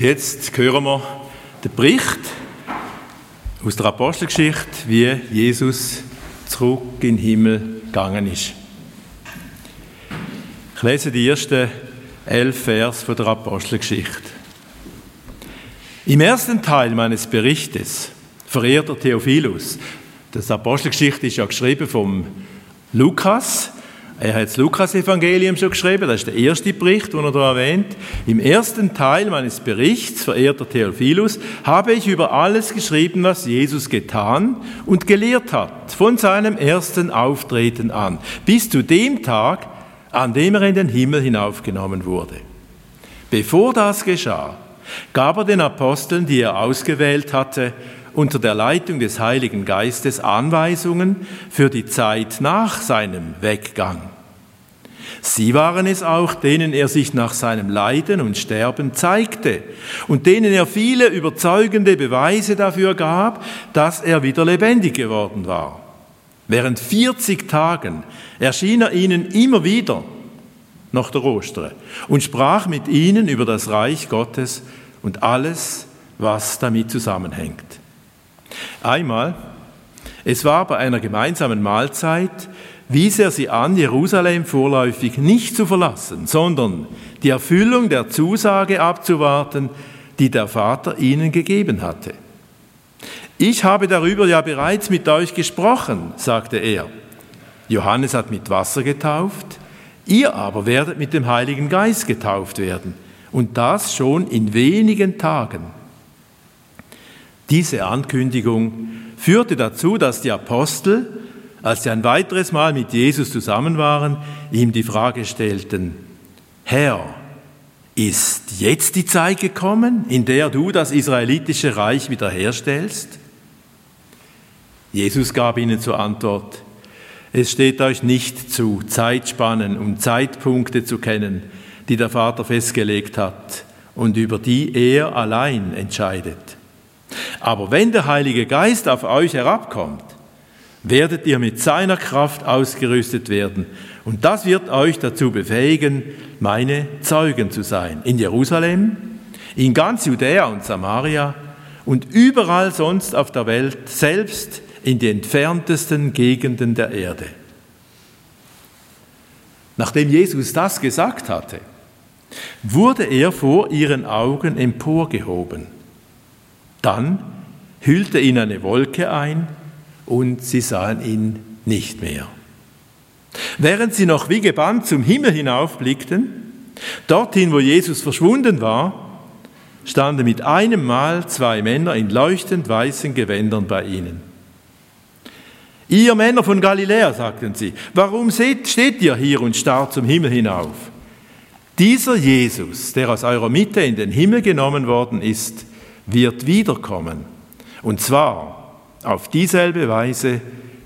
Und jetzt hören wir den Bericht aus der Apostelgeschichte, wie Jesus zurück in den Himmel gegangen ist. Ich lese die ersten elf Vers von der Apostelgeschichte. Im ersten Teil meines Berichtes, verehrter Theophilus, das Apostelgeschichte ist ja geschrieben vom Lukas, er hat das Lukas-Evangelium schon geschrieben, das ist der erste Bericht, den er da erwähnt. Im ersten Teil meines Berichts, verehrter Theophilus, habe ich über alles geschrieben, was Jesus getan und gelehrt hat, von seinem ersten Auftreten an, bis zu dem Tag, an dem er in den Himmel hinaufgenommen wurde. Bevor das geschah, gab er den Aposteln, die er ausgewählt hatte, unter der Leitung des Heiligen Geistes Anweisungen für die Zeit nach seinem Weggang. Sie waren es auch, denen er sich nach seinem Leiden und Sterben zeigte und denen er viele überzeugende Beweise dafür gab, dass er wieder lebendig geworden war. Während 40 Tagen erschien er ihnen immer wieder nach der Ostern und sprach mit ihnen über das Reich Gottes und alles, was damit zusammenhängt. Einmal, es war bei einer gemeinsamen Mahlzeit, wies er sie an, Jerusalem vorläufig nicht zu verlassen, sondern die Erfüllung der Zusage abzuwarten, die der Vater ihnen gegeben hatte. Ich habe darüber ja bereits mit euch gesprochen, sagte er. Johannes hat mit Wasser getauft, ihr aber werdet mit dem Heiligen Geist getauft werden, und das schon in wenigen Tagen. Diese Ankündigung führte dazu, dass die Apostel, als sie ein weiteres Mal mit Jesus zusammen waren, ihm die Frage stellten, Herr, ist jetzt die Zeit gekommen, in der du das israelitische Reich wiederherstellst? Jesus gab ihnen zur Antwort, es steht euch nicht zu, Zeitspannen und Zeitpunkte zu kennen, die der Vater festgelegt hat und über die er allein entscheidet. Aber wenn der Heilige Geist auf euch herabkommt, werdet ihr mit seiner Kraft ausgerüstet werden. Und das wird euch dazu befähigen, meine Zeugen zu sein. In Jerusalem, in ganz Judäa und Samaria und überall sonst auf der Welt, selbst in die entferntesten Gegenden der Erde. Nachdem Jesus das gesagt hatte, wurde er vor ihren Augen emporgehoben. Dann hüllte ihn eine Wolke ein und sie sahen ihn nicht mehr. Während sie noch wie gebannt zum Himmel hinaufblickten, dorthin, wo Jesus verschwunden war, standen mit einem Mal zwei Männer in leuchtend weißen Gewändern bei ihnen. Ihr Männer von Galiläa, sagten sie, warum steht ihr hier und starrt zum Himmel hinauf? Dieser Jesus, der aus eurer Mitte in den Himmel genommen worden ist, wird wiederkommen. Und zwar auf dieselbe Weise,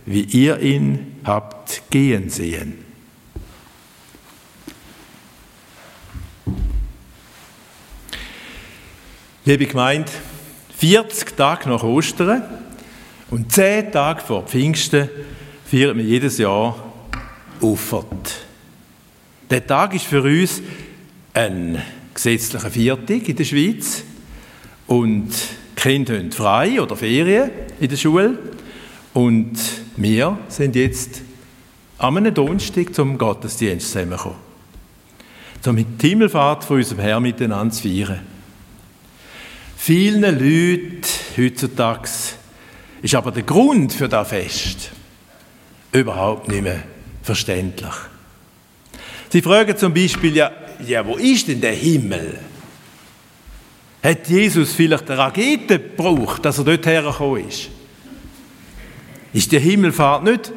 wie ihr ihn habt gehen sehen. Liebe Gemeinde, 40 Tage nach Ostern und 10 Tage vor Pfingsten feiern wir jedes Jahr Auffahrt. Der Tag ist für uns ein gesetzlicher Viertag in der Schweiz und die Kinder haben frei oder Ferien in der Schule. Und wir sind jetzt am einem Donnerstag zum Gottesdienst zusammengekommen. Um die Himmelfahrt von unserem Herrn miteinander zu feiern. Vielen Leuten heutzutage ist aber der Grund für das Fest überhaupt nicht mehr verständlich. Sie fragen zum Beispiel, ja, ja wo ist denn der Himmel? Hat Jesus vielleicht eine Rakete gebraucht, dass er dort hergekommen ist? Ist die Himmelfahrt nicht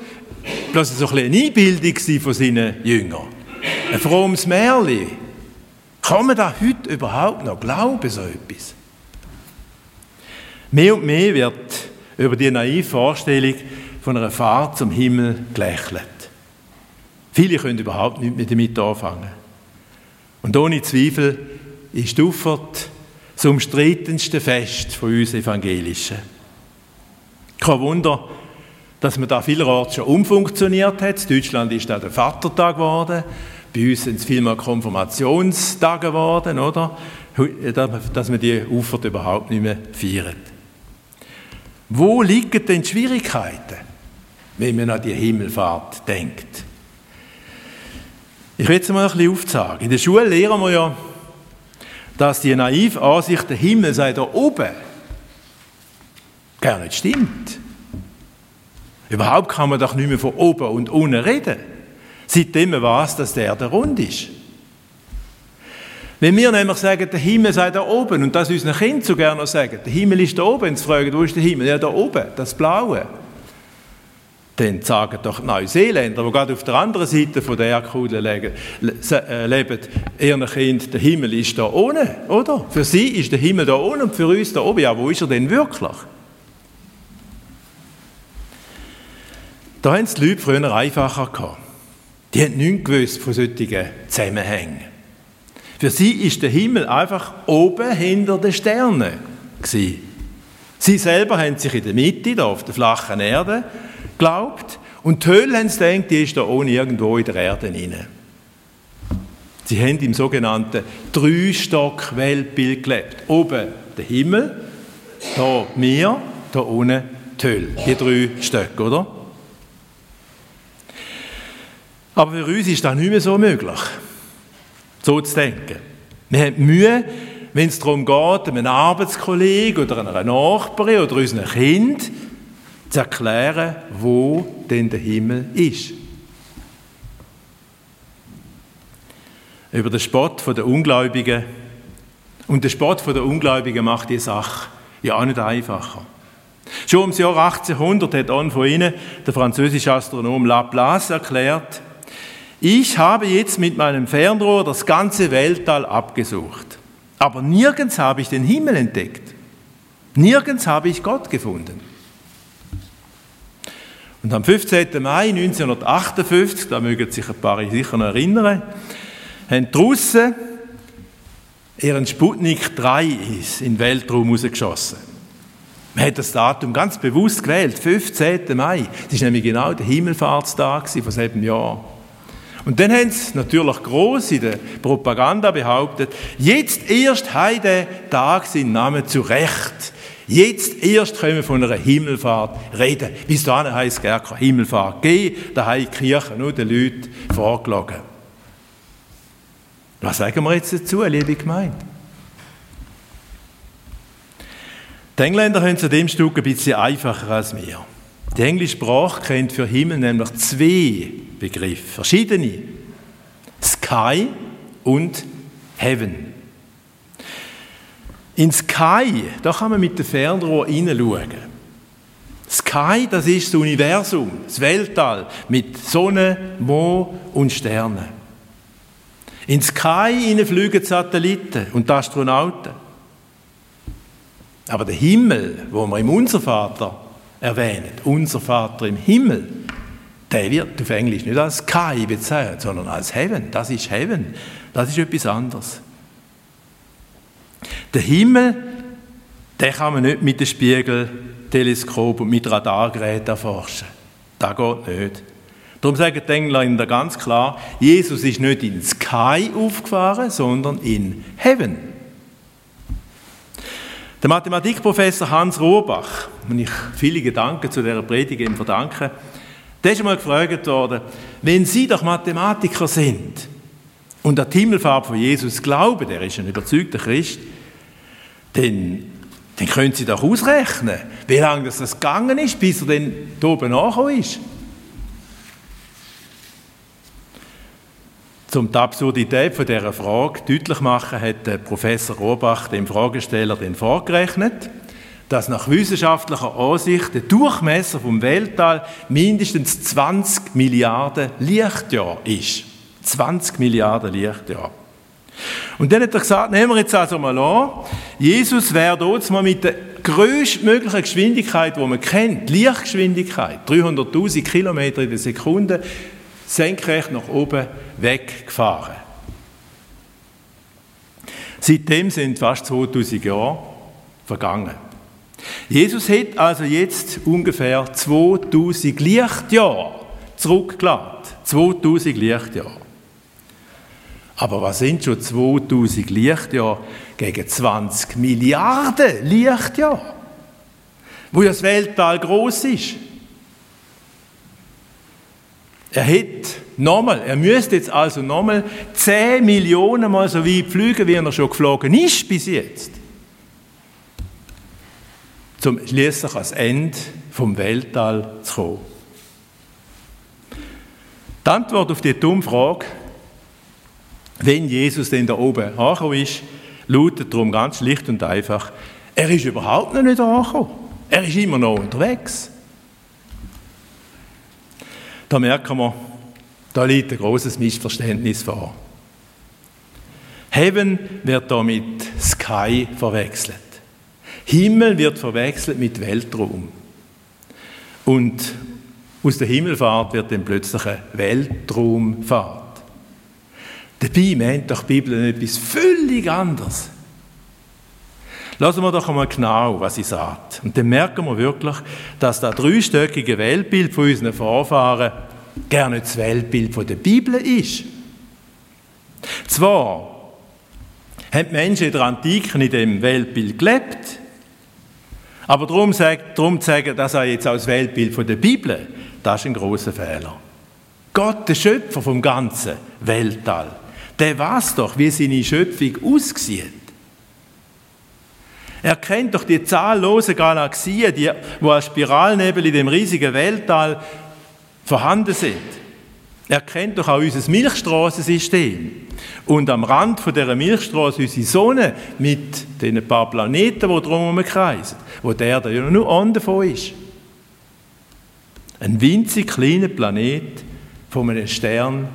bloß so ein eine Einbildung von seinen Jüngern? Ein frommes Märchen? Kann man da heute überhaupt noch glauben, so etwas? Mehr und mehr wird über die naive Vorstellung von einer Fahrt zum Himmel gelächelt. Viele können überhaupt nicht mehr damit anfangen. Und ohne Zweifel ist die Auffahrt das umstrittenste Fest von uns Evangelischen. Kein Wunder, dass man da vielerorts schon umfunktioniert hat. In Deutschland ist da der Vatertag geworden. Bei uns sind es viel mehr Konfirmationstage geworden, oder? Dass man die Ufer überhaupt nicht mehr feiert. Wo liegen denn die Schwierigkeiten, wenn man an die Himmelfahrt denkt? Ich will es mal ein bisschen aufzeigen. In der Schule lernen wir ja, dass die naive Ansicht, der Himmel sei da oben, gar nicht stimmt. Überhaupt kann man doch nicht mehr von oben und unten reden. Seitdem man weiß, dass der Erde rund ist. Wenn wir nämlich sagen, der Himmel sei da oben, und das unseren Kindern so gerne sagen, der Himmel ist da oben, und sie fragen, wo ist der Himmel? Ja, da oben, das Blaue. Dann sagen doch die Neuseeländer, die gerade auf der anderen Seite von der Erdkugel leben, äh, leben, ihren Kind, der Himmel ist da ohne, oder? Für sie ist der Himmel da ohne und für uns da oben. Ja, wo ist er denn wirklich? Da haben es die Leute früher einfacher gehabt. Die haben nichts gewusst von solchen Zusammenhängen. Für sie ist der Himmel einfach oben hinter den Sternen. Sie selber haben sich in der Mitte, da auf der flachen Erde, geglaubt und die Hölle haben sie gedacht, die ist da ohne irgendwo in der Erde rein. Sie haben im sogenannten Drei-Stock-Weltbild gelebt. Oben der Himmel, da wir, da unten die Hölle. Die drei Stöcke, oder? Aber für uns ist das nicht mehr so möglich, so zu denken. Wir haben Mühe, wenn es darum geht, einem Arbeitskollegen oder einer Nachbarin oder unserem Kind zu erklären, wo denn der Himmel ist. Über den Spott der Ungläubigen. Und der Spott der Ungläubigen macht die Sache ja auch nicht einfacher. Schon im Jahr 1800 hat an von ihnen der französische Astronom Laplace erklärt, ich habe jetzt mit meinem Fernrohr das ganze Weltall abgesucht, aber nirgends habe ich den Himmel entdeckt. Nirgends habe ich Gott gefunden. Und am 15. Mai 1958, da mögen sich ein paar sicher noch erinnern, haben die Russen ihren Sputnik 3 in den Weltraum rausgeschossen. Man hat das Datum ganz bewusst gewählt, 15. Mai. Das ist nämlich genau der Himmelfahrtstag von selben Jahr. Und dann haben sie natürlich groß in der Propaganda behauptet, jetzt erst heide Tag seinen Namen zurecht. Jetzt erst können wir von einer Himmelfahrt reden. Bis dahin heisst es gar keine Himmelfahrt gehen, da haben die Kirche nur den Leuten vorgelogen. Was sagen wir jetzt dazu, liebe Gemeinde? Die Engländer haben an dem Stück ein bisschen einfacher als wir. Die englische Sprache kennt für Himmel nämlich zwei Begriffe, verschiedene. Sky und Heaven. In Sky, da kann man mit dem Fernrohr hineinschauen. Sky, das ist das Universum, das Weltall mit Sonne, Mond und Sternen. In Sky fliegen Satelliten und Astronauten. Aber der Himmel, wo wir im Unser Vater erwähnen, unser Vater im Himmel, der wird auf Englisch nicht als Sky bezeichnet, sondern als Heaven. Das ist Heaven. Das ist etwas anderes. Der Himmel, den kann man nicht mit dem Spiegelteleskop und mit Radargeräten erforschen. Das geht nicht. Darum sagen die Engländer ganz klar, Jesus ist nicht in Sky aufgefahren, sondern in Heaven. Der Mathematikprofessor Hans Rohrbach, und ich viele Gedanken zu dieser Predigt ihm verdanke, der ist einmal gefragt worden, wenn Sie doch Mathematiker sind und an die Himmelfahrt von Jesus glauben, der ist ein überzeugter Christ, dann, dann können Sie doch ausrechnen, wie lange das, gegangen ist, bis er dann hier oben angekommen ist. Um die Absurdität von dieser Frage deutlich zu machen, hat der Professor Rohrbach dem Fragesteller den vorgerechnet, dass nach wissenschaftlicher Ansicht der Durchmesser vom Weltall mindestens 20 Milliarden Lichtjahre ist. 20 Milliarden Lichtjahre. Und dann hat er gesagt, nehmen wir jetzt also mal an, Jesus wäre dort mal mit der größtmöglichen Geschwindigkeit, die man kennt, Lichtgeschwindigkeit, 300.000 Kilometer in der Sekunde, senkrecht nach oben weggefahren. Seitdem sind fast 2000 Jahre vergangen. Jesus hat also jetzt ungefähr 2000 Lichtjahre zurückgeladen. 2000 Lichtjahre. Aber was sind schon 2000 Lichtjahre gegen 20 Milliarden Lichtjahre? Wo ja das Weltall groß ist. Er hätte nochmal, er müsste jetzt also nochmal 10 Millionen Mal so weit fliegen, wie er schon geflogen ist bis jetzt. Zum schließlich ans Ende vom Weltall zu kommen. Die Antwort auf die dumme Frage, wenn Jesus denn da oben angekommen ist, lautet darum ganz schlicht und einfach, er ist überhaupt noch nicht angekommen. Er ist immer noch unterwegs. Da merken wir, da liegt ein großes Missverständnis vor. Heaven wird da mit Sky verwechselt. Himmel wird verwechselt mit Weltraum. Und aus der Himmelfahrt wird dann plötzlich eine Weltraumfahrt. Dabei meint doch die Bibel etwas völlig anderes. Lassen wir doch einmal genau, was sie sagt. Und dann merken wir wirklich, dass das dreistöckige Weltbild von unseren Vorfahren nicht das Weltbild von der Bibel ist. Zwar haben die Menschen in der Antike in dem Weltbild gelebt, aber darum, zu sagen, das sei jetzt das Weltbild von der Bibel, das ist ein großer Fehler. Gott, der Schöpfer vom ganzen Weltall, der weiß doch, wie seine Schöpfung aussieht. Er kennt doch die zahllosen Galaxien, die, wo als Spiralnebel in dem riesigen Weltall vorhanden sind. Er kennt doch auch unser Milchstraßensystem. Und am Rand von dieser Milchstraße unsere Sonne mit den paar Planeten, die drumherum kreisen, wo der Erde ja nur an davon ist. Ein winzig kleiner Planet von einem Stern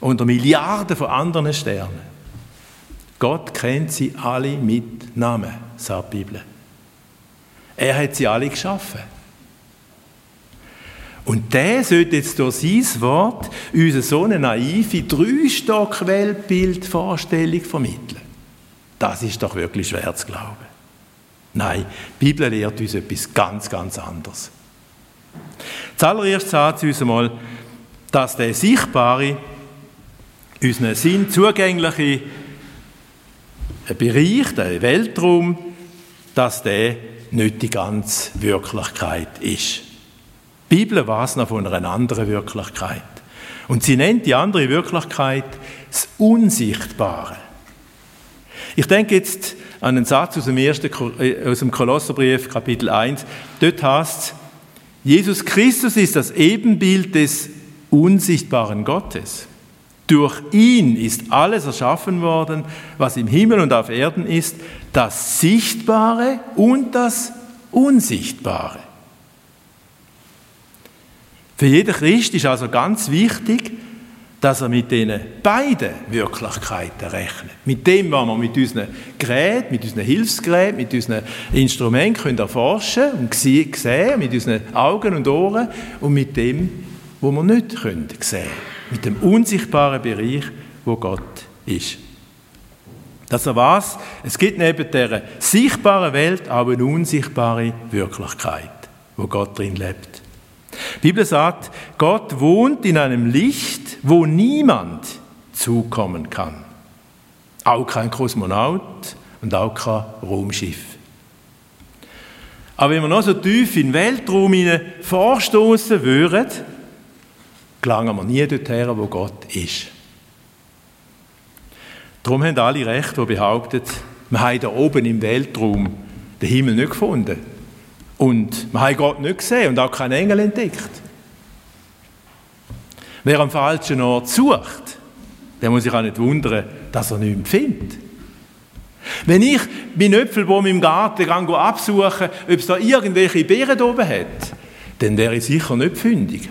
unter Milliarden von anderen Sternen. Gott kennt sie alle mit Namen, sagt die Bibel. Er hat sie alle geschaffen. Und der sollte jetzt durch sein Wort uns so eine naive Drei-Stock-Weltbild-Vorstellung vermitteln. Das ist doch wirklich schwer zu glauben. Nein, die Bibel lehrt uns etwas ganz, ganz anderes. Zuallererst sagt sie uns einmal, dass der sichtbare, unseren Sinn zugängliche Bereich, der Weltraum, dass der nicht die ganze Wirklichkeit ist. Die Bibel weiß noch von einer anderen Wirklichkeit. Und sie nennt die andere Wirklichkeit das Unsichtbare. Ich denke jetzt an einen Satz aus dem, ersten, äh, aus dem Kolosserbrief, Kapitel 1. Dort heißt es, Jesus Christus ist das Ebenbild des unsichtbaren Gottes. Durch ihn ist alles erschaffen worden, was im Himmel und auf Erden ist, das Sichtbare und das Unsichtbare. Für jeden Christ ist also ganz wichtig, dass er mit diesen beiden Wirklichkeiten rechnet. Mit dem, was wir mit unseren Geräten, mit unseren Hilfsgeräten, mit unseren Instrumenten können erforschen und sehen, mit unseren Augen und Ohren und mit dem, was wir nicht können sehen mit dem unsichtbaren Bereich, wo Gott ist. Dass er weiß, es gibt neben der sichtbaren Welt auch eine unsichtbare Wirklichkeit, wo Gott drin lebt. Die Bibel sagt, Gott wohnt in einem Licht, wo niemand zukommen kann. Auch kein Kosmonaut und auch kein Raumschiff. Aber wenn wir noch so tief in den Weltraum vorstoßen würden, gelangen wir nie dorthin, wo Gott ist. Darum haben alle recht, die behaupten, wir haben da oben im Weltraum den Himmel nicht gefunden. Und wir haben Gott nicht gesehen und auch keinen Engel entdeckt. Wer am falschen Ort sucht, der muss sich auch nicht wundern, dass er nichts findet. Wenn ich meinen Äpfelbaum im Garten absuche, ob es da irgendwelche Beeren oben hat, dann wäre ich sicher nicht fündig.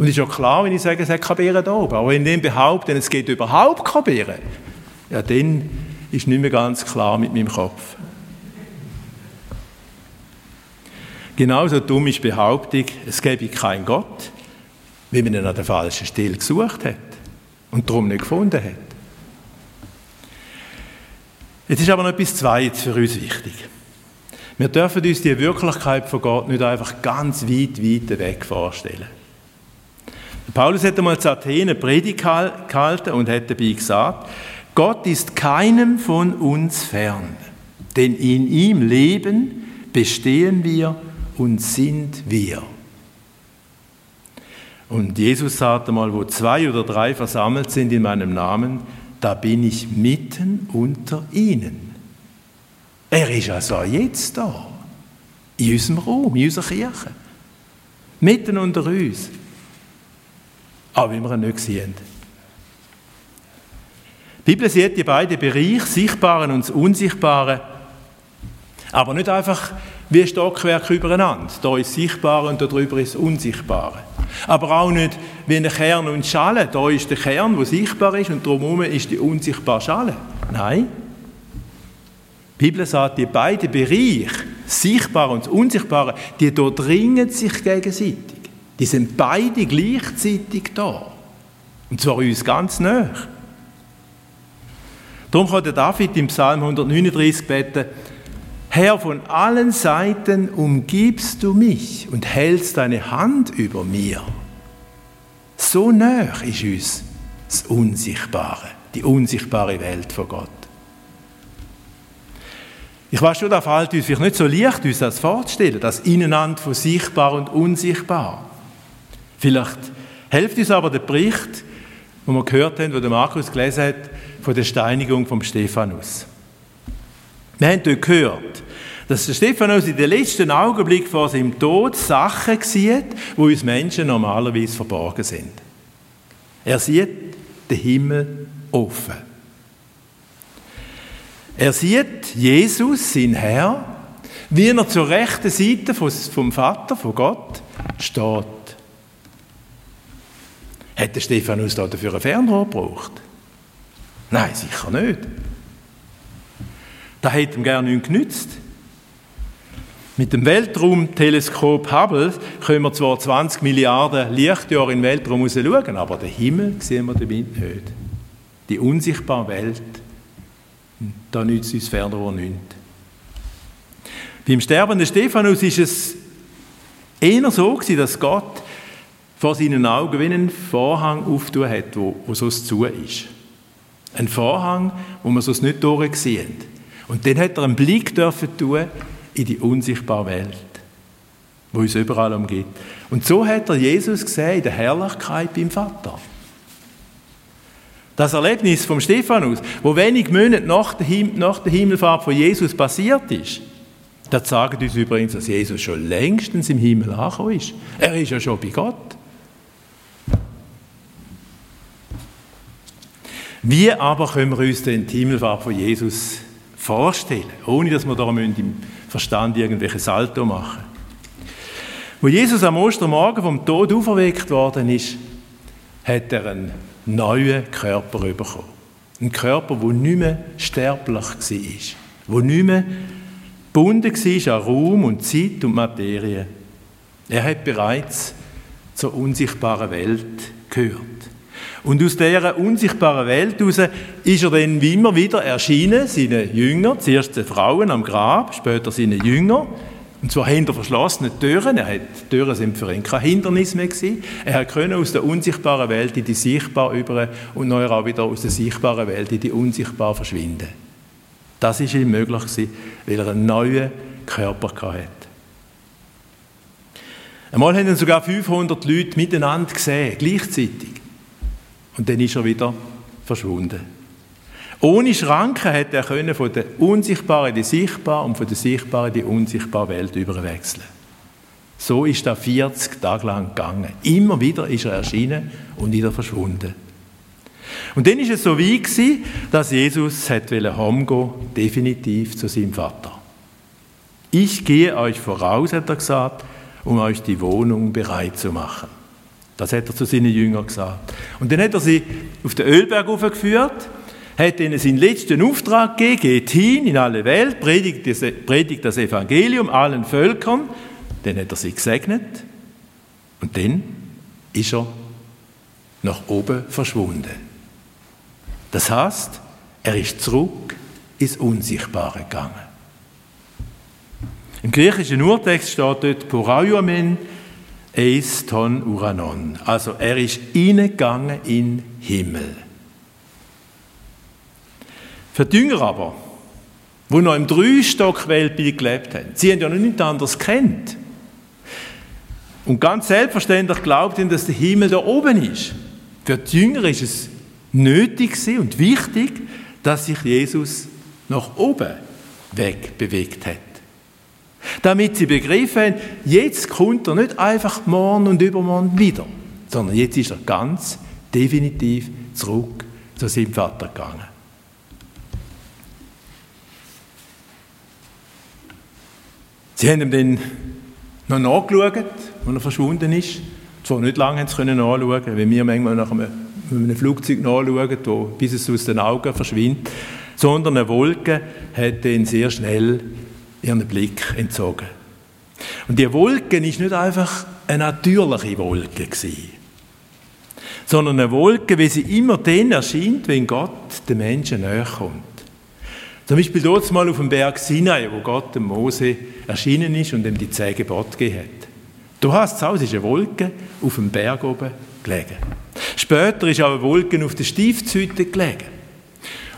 Und ist auch klar, wenn ich sage, es hat keine Beeren da oben. Aber wenn ich behaupte, es geht überhaupt keine Beeren, ja, dann ist nicht mehr ganz klar mit meinem Kopf. Genauso dumm ist die Behauptung, es gäbe keinen Gott, wie man ihn an der falschen Stelle gesucht hat und darum nicht gefunden hat. Jetzt ist aber noch etwas Zweites für uns wichtig. Wir dürfen uns die Wirklichkeit von Gott nicht einfach ganz weit, weit weg vorstellen. Paulus hat einmal zu Athen Predigt gehalten und hat dabei gesagt, Gott ist keinem von uns fern, denn in ihm leben, bestehen wir und sind wir. Und Jesus sagte mal, wo zwei oder drei versammelt sind in meinem Namen, da bin ich mitten unter ihnen. Er ist also jetzt da, in unserem Raum, in unserer Kirche, mitten unter uns. Aber wie wir ihn nicht sehen. Die Bibel sieht die beiden Bereiche, Sichtbaren und das Unsichtbare, aber nicht einfach wie Stockwerk übereinander. Da ist Sichtbare und da drüber ist Unsichtbare. Aber auch nicht wie ein Kern und Schale. Da ist der Kern, der sichtbar ist, und drumherum ist die unsichtbare Schale. Nein. Die Bibel sagt, die beiden Bereiche, Sichtbare und Unsichtbare, die durchdringen sich gegenseitig. Die sind beide gleichzeitig da. Und zwar uns ganz nah. Darum kann der David im Psalm 139 beten, Herr, von allen Seiten umgibst du mich und hältst deine Hand über mir. So nah ist uns das Unsichtbare, die unsichtbare Welt von Gott. Ich weiß schon, da fällt uns vielleicht nicht so leicht, uns das vorzustellen, das Ineinander von sichtbar und unsichtbar. Vielleicht hilft uns aber der Bericht, den wir gehört haben, der Markus gelesen hat, von der Steinigung vom Stephanus. Wir haben dort gehört, dass der Stephanus in den letzten Augenblick vor seinem Tod Sachen sieht, wo uns Menschen normalerweise verborgen sind. Er sieht den Himmel offen. Er sieht Jesus, sein Herr, wie er zur rechten Seite vom Vater, von Gott, steht. Hat der Stephanus dafür ein Fernrohr gebraucht? Nein, sicher nicht. Das hätte ihm gerne nichts genützt. Mit dem Weltraumteleskop Hubble können wir zwar 20 Milliarden Lichtjahre in den Weltraum schauen, aber den Himmel sehen wir damit nicht. Die unsichtbare Welt, da nützt uns Fernrohr nichts. Beim sterbenden Stephanus ist es eher so dass Gott vor seinen Augen wie einen Vorhang auftun hat, wo, wo sonst zu ist. Ein Vorhang, wo man sonst nicht durchsehen. Und dann hat er einen Blick dürfen tun in die unsichtbare Welt, wo uns überall umgeht. Und so hat er Jesus gesehen in der Herrlichkeit beim Vater. Das Erlebnis vom Stephanus, wo wenig Monate nach der, Him nach der Himmelfahrt von Jesus passiert ist, das sagt uns übrigens, dass Jesus schon längstens im Himmel angekommen ist. Er ist ja schon bei Gott. Wie aber können wir uns den Himmelfahrt von Jesus vorstellen, ohne dass wir da im Verstand irgendwelche Salto machen Wo Jesus am Ostermorgen vom Tod auferweckt worden ist, hat er einen neuen Körper bekommen. Ein Körper, der nicht mehr sterblich war, der nicht mehr gebunden war an Raum und Zeit und Materie. Er hat bereits zur unsichtbaren Welt gehört. Und aus dieser unsichtbaren Welt heraus ist er dann wie immer wieder erschienen, seinen Jüngern, zuerst den Frauen am Grab, später seinen Jüngern, und zwar hinter verschlossenen Türen. Er hat, die Türen sind für ihn kein Hindernis mehr gewesen. Er konnte aus der unsichtbaren Welt in die sichtbare über und neuer auch wieder aus der sichtbaren Welt in die unsichtbare verschwinden. Das ist ihm möglich gewesen, weil er einen neuen Körper hatte. Einmal haben sogar 500 Leute miteinander gesehen, gleichzeitig. Und dann ist er wieder verschwunden. Ohne Schranken hätte er können von der unsichtbaren in die sichtbare und von der sichtbaren in die unsichtbare Welt überwechseln. So ist er 40 Tage lang gegangen. Immer wieder ist er erschienen und wieder verschwunden. Und dann ist es so wie gewesen, dass Jesus hat heimgehen, definitiv zu seinem Vater. Ich gehe euch voraus, hat er gesagt, um euch die Wohnung bereit zu machen. Das hat er zu seinen Jüngern gesagt. Und dann hat er sie auf den Ölberg aufgeführt, hat ihnen seinen letzten Auftrag gegeben, geht hin in alle Welt, predigt das, predigt das Evangelium allen Völkern. Dann hat er sie gesegnet und dann ist er nach oben verschwunden. Das heißt, er ist zurück ins Unsichtbare gegangen. Im griechischen Urtext steht dort Porauamen, Eis ton uranon. Also er ist hineingegangen in Himmel. Für die Jünger aber, die noch im Dreistock-Weltbild gelebt haben, sie haben ja noch nichts anderes kennt. Und ganz selbstverständlich glaubten, dass der Himmel da oben ist. Für die Jünger ist es nötig und wichtig, dass sich Jesus nach oben weg bewegt hat. Damit sie begriffen haben, jetzt kommt er nicht einfach morgen und übermorgen wieder, sondern jetzt ist er ganz definitiv zurück zu seinem Vater gegangen. Sie haben ihm dann noch nachgeschaut, als er verschwunden ist. Zwar nicht lange sie nachschauen können, wie wir manchmal nach einem, einem Flugzeug nachschauen, wo, bis es aus den Augen verschwindet, sondern eine Wolke hat ihn sehr schnell ihren Blick entzogen. Und die Wolke ist nicht einfach eine natürliche Wolke sondern eine Wolke, wie sie immer dann erscheint, wenn Gott den Menschen näher kommt. Zum Beispiel dort mal auf dem Berg Sinai, wo Gott dem Mose erschienen ist und ihm die zehn Gebote gegeben hat. Du hast es auch, es ist eine Wolke auf dem Berg oben gelegen. Später ist auch eine Wolke auf der Stiftshütte gelegen.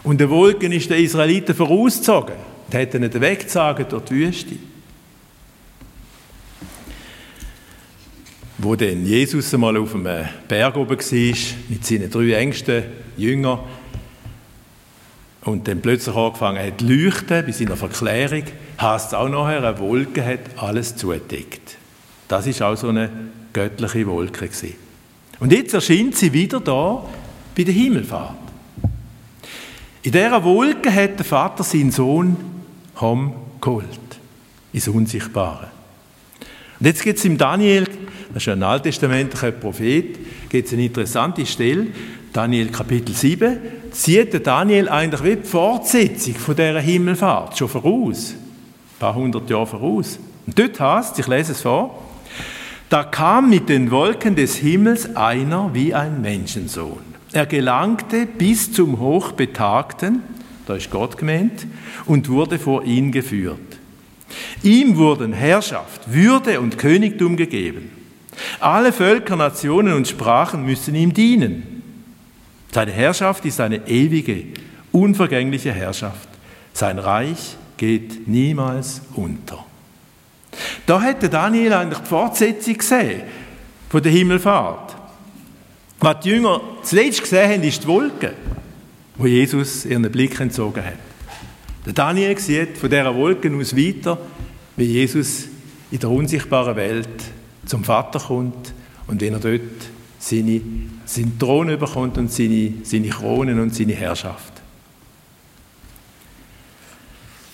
Und der Wolke ist den Israeliten vorausgezogen und hat ihnen weggezogen durch die Wüste. Wo dann Jesus einmal auf dem Berg oben war, mit seinen drei engsten Jüngern, und dann plötzlich angefangen hat zu leuchten, bei seiner Verklärung, heißt es auch nachher, eine Wolke hat alles zugedeckt. Das ist auch so eine göttliche Wolke gewesen. Und jetzt erscheint sie wieder da bei der Himmelfahrt. In dieser Wolke hat der Vater seinen Sohn geholt, ins Unsichtbare. Und jetzt gibt es im Daniel, das ist ein alttestamentlicher Prophet, gibt es eine interessante Stelle, Daniel Kapitel 7, sieht der Daniel eigentlich wie die Fortsetzung von dieser Himmelfahrt schon voraus. Ein paar hundert Jahre voraus. Und dort heißt, ich lese es vor, da kam mit den Wolken des Himmels einer wie ein Menschensohn. Er gelangte bis zum Hochbetagten, da ist Gott gemeint, und wurde vor ihn geführt. Ihm wurden Herrschaft, Würde und Königtum gegeben. Alle Völker, Nationen und Sprachen müssen ihm dienen. Seine Herrschaft ist eine ewige, unvergängliche Herrschaft. Sein Reich geht niemals unter. Da hätte Daniel eigentlich die Fortsetzung gesehen von der Himmelfahrt. Was die Jünger zuletzt gesehen haben, ist die Wolke, wo Jesus ihren Blick entzogen hat. Der Daniel sieht von dieser Wolke aus weiter, wie Jesus in der unsichtbaren Welt zum Vater kommt und wenn er dort seine, seinen Thron überkommt und seine, seine Kronen und seine Herrschaft.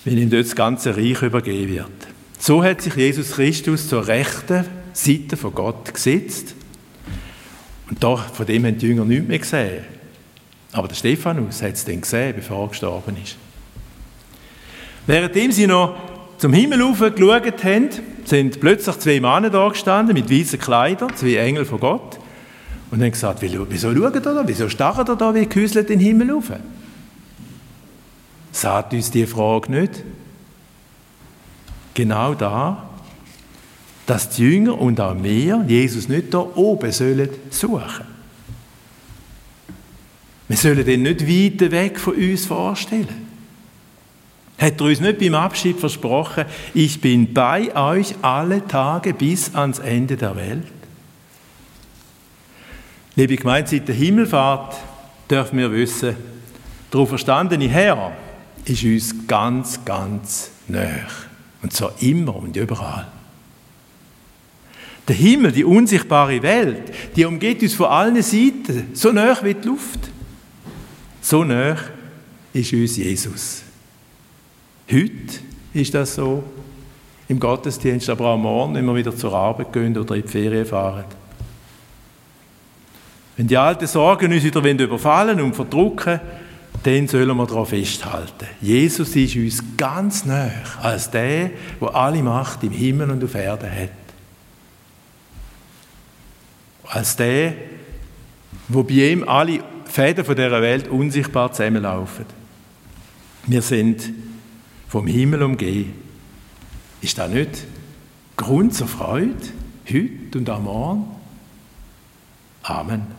Wenn ihm dort das ganze Reich übergeben wird. So hat sich Jesus Christus zur rechten Seite von Gott gesetzt. Und da, von dem haben die Jünger nichts mehr gesehen. Aber der Stephanus hat es dann gesehen, bevor er gestorben ist. Währenddem sie noch zum Himmel geschaut haben, sind plötzlich zwei Männer da gestanden mit weißen Kleidern, zwei Engel von Gott, und haben gesagt, wieso schauen ihr da, wieso starren ihr da wie gehäuselt den Himmel auf? Sagt uns die Frage nicht. Genau da, dass die Jünger und auch wir Jesus nicht da oben sollen suchen. Wir sollen den nicht weiter weg von uns vorstellen. Hat er uns nicht beim Abschied versprochen, ich bin bei euch alle Tage bis ans Ende der Welt? Liebe Gemeinde, seit der Himmelfahrt dürfen wir wissen, der auferstandene Herr ist uns ganz, ganz näher. Und zwar immer und überall. Der Himmel, die unsichtbare Welt, die umgeht uns von allen Seiten, so näher wie die Luft. So näher ist uns Jesus. Heute ist das so im Gottesdienst, aber auch morgen, wenn wir wieder zur Arbeit gehen oder in die Ferien fahren. Wenn die alten Sorgen uns wieder überfallen und verdrucken, dann sollen wir darauf festhalten. Jesus ist uns ganz näher als der, der alle Macht im Himmel und auf Erden hat. Als der, wo bei ihm alle Fäden von dieser Welt unsichtbar zusammenlaufen. Wir sind vom Himmel umgeben. Ist das nicht Grund zur Freude heute und am Morgen. Amen.